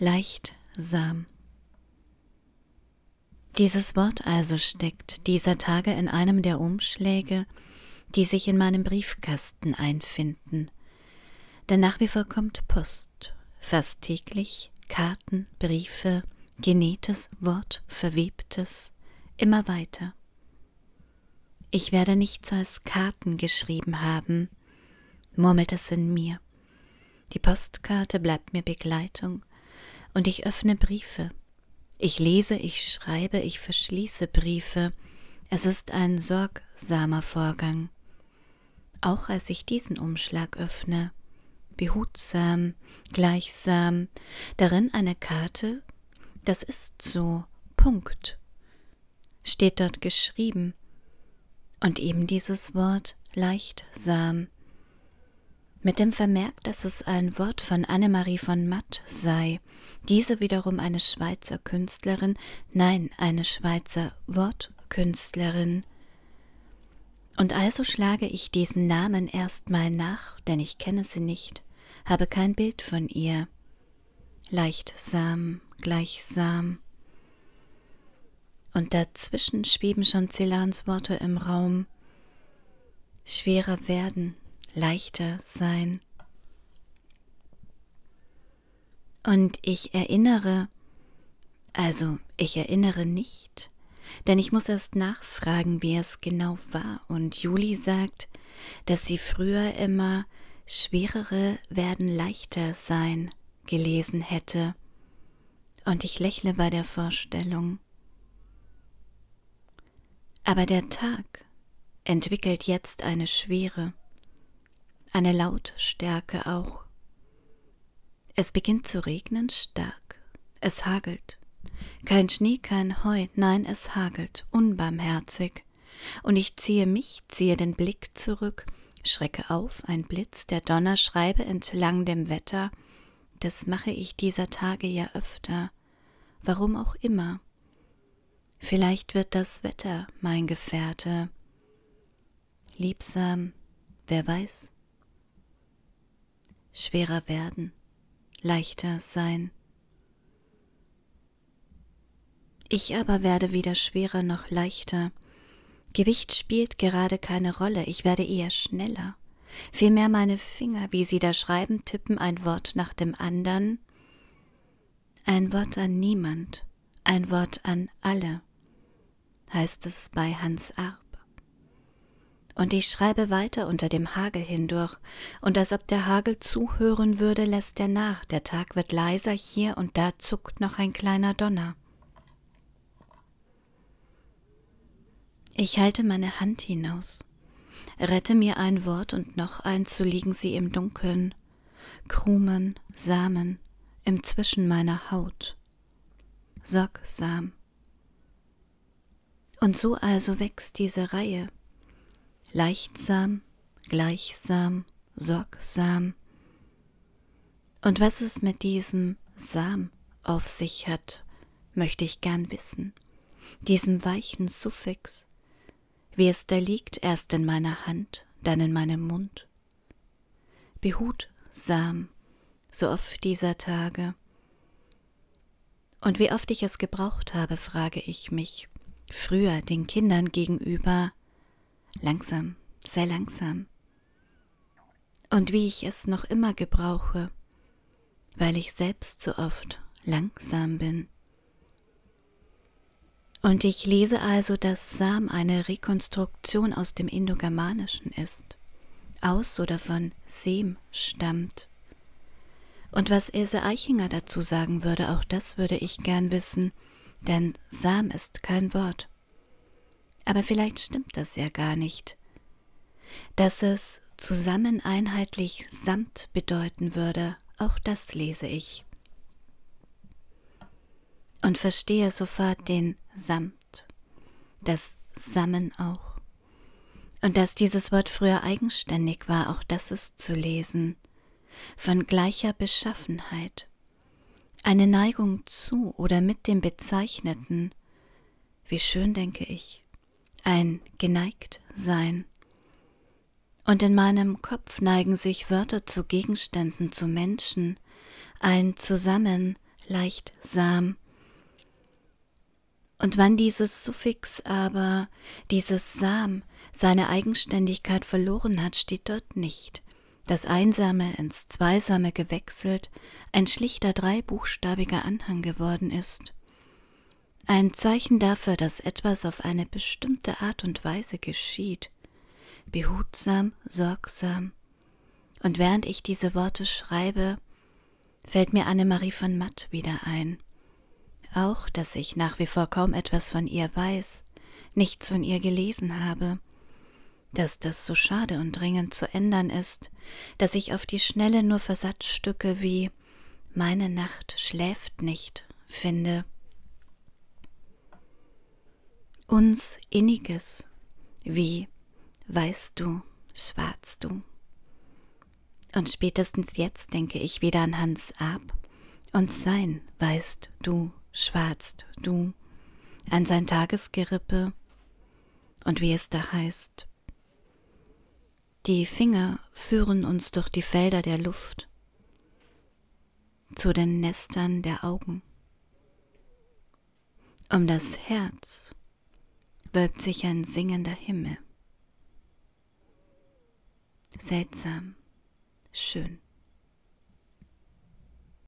Leichtsam. Dieses Wort also steckt dieser Tage in einem der Umschläge, die sich in meinem Briefkasten einfinden. Denn nach wie vor kommt Post, fast täglich Karten, Briefe, genähtes Wort, verwebtes, immer weiter. Ich werde nichts als Karten geschrieben haben, murmelt es in mir. Die Postkarte bleibt mir Begleitung, und ich öffne Briefe. Ich lese, ich schreibe, ich verschließe Briefe. Es ist ein sorgsamer Vorgang. Auch als ich diesen Umschlag öffne, behutsam, gleichsam, darin eine Karte, das ist so, Punkt, steht dort geschrieben, und eben dieses Wort leichtsam, mit dem Vermerk, dass es ein Wort von Annemarie von Matt sei, diese wiederum eine Schweizer Künstlerin, nein, eine Schweizer Wortkünstlerin. Und also schlage ich diesen Namen erstmal nach, denn ich kenne sie nicht, habe kein Bild von ihr. Leichtsam, gleichsam, und dazwischen schweben schon Celans Worte im Raum. Schwerer werden, leichter sein. Und ich erinnere, also ich erinnere nicht, denn ich muss erst nachfragen, wie es genau war. Und Juli sagt, dass sie früher immer schwerere werden leichter sein gelesen hätte. Und ich lächle bei der Vorstellung. Aber der Tag entwickelt jetzt eine Schwere, eine Lautstärke auch. Es beginnt zu regnen stark, es hagelt. Kein Schnee, kein Heu, nein, es hagelt, unbarmherzig. Und ich ziehe mich, ziehe den Blick zurück, schrecke auf, ein Blitz, der Donner schreibe entlang dem Wetter, das mache ich dieser Tage ja öfter, warum auch immer. Vielleicht wird das Wetter mein Gefährte. Liebsam, wer weiß. Schwerer werden, leichter sein. Ich aber werde weder schwerer noch leichter. Gewicht spielt gerade keine Rolle, ich werde eher schneller. Vielmehr meine Finger, wie sie da schreiben, tippen ein Wort nach dem andern. Ein Wort an niemand, ein Wort an alle heißt es bei Hans Arp. Und ich schreibe weiter unter dem Hagel hindurch, und als ob der Hagel zuhören würde, lässt er nach, der Tag wird leiser, hier und da zuckt noch ein kleiner Donner. Ich halte meine Hand hinaus, rette mir ein Wort und noch eins, so liegen sie im Dunkeln, Krumen, Samen, im Zwischen meiner Haut. Sorgsam und so also wächst diese Reihe, leichtsam, gleichsam, sorgsam. Und was es mit diesem Sam auf sich hat, möchte ich gern wissen, diesem weichen Suffix, wie es da liegt, erst in meiner Hand, dann in meinem Mund. Behutsam, so oft dieser Tage. Und wie oft ich es gebraucht habe, frage ich mich, früher den Kindern gegenüber langsam, sehr langsam. Und wie ich es noch immer gebrauche, weil ich selbst so oft langsam bin. Und ich lese also, dass Sam eine Rekonstruktion aus dem Indogermanischen ist, aus oder von Sem stammt. Und was Ilse Eichinger dazu sagen würde, auch das würde ich gern wissen, denn Sam ist kein Wort. Aber vielleicht stimmt das ja gar nicht. Dass es zusammen einheitlich Samt bedeuten würde, auch das lese ich. Und verstehe sofort den Samt, das Sammen auch. Und dass dieses Wort früher eigenständig war, auch das ist zu lesen, von gleicher Beschaffenheit eine Neigung zu oder mit dem Bezeichneten, wie schön denke ich, ein geneigt sein. Und in meinem Kopf neigen sich Wörter zu Gegenständen, zu Menschen, ein Zusammen leichtsam. Und wann dieses Suffix aber, dieses Sam, seine Eigenständigkeit verloren hat, steht dort nicht. Das Einsame ins Zweisame gewechselt, ein schlichter dreibuchstabiger Anhang geworden ist. Ein Zeichen dafür, dass etwas auf eine bestimmte Art und Weise geschieht, behutsam, sorgsam. Und während ich diese Worte schreibe, fällt mir Annemarie von Matt wieder ein. Auch, dass ich nach wie vor kaum etwas von ihr weiß, nichts von ihr gelesen habe, dass das so schade und dringend zu ändern ist, dass ich auf die Schnelle nur Versatzstücke wie Meine Nacht schläft nicht finde. Uns Inniges wie Weißt du, schwarzt du. Und spätestens jetzt denke ich wieder an Hans Ab und sein Weißt du, schwarzt du, an sein Tagesgerippe und wie es da heißt, die Finger führen uns durch die Felder der Luft zu den Nestern der Augen. Um das Herz wölbt sich ein singender Himmel. Seltsam, schön.